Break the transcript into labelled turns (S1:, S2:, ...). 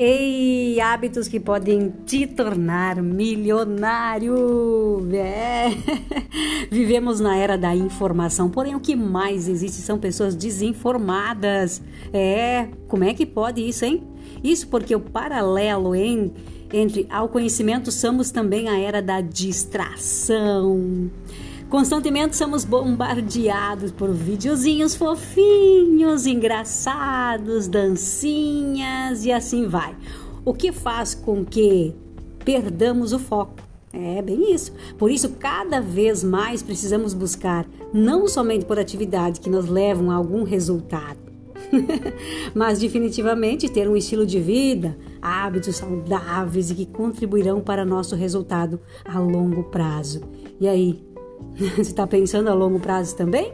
S1: Ei, hábitos que podem te tornar milionário. É. Vivemos na era da informação, porém o que mais existe são pessoas desinformadas. É, como é que pode isso, hein? Isso porque o paralelo em, entre ao conhecimento somos também a era da distração. Constantemente somos bombardeados por videozinhos fofinhos, engraçados, dancinhas e assim vai. O que faz com que perdamos o foco. É bem isso. Por isso, cada vez mais precisamos buscar não somente por atividades que nos levam a algum resultado, mas definitivamente ter um estilo de vida, hábitos saudáveis e que contribuirão para nosso resultado a longo prazo. E aí, você está pensando a longo prazo também?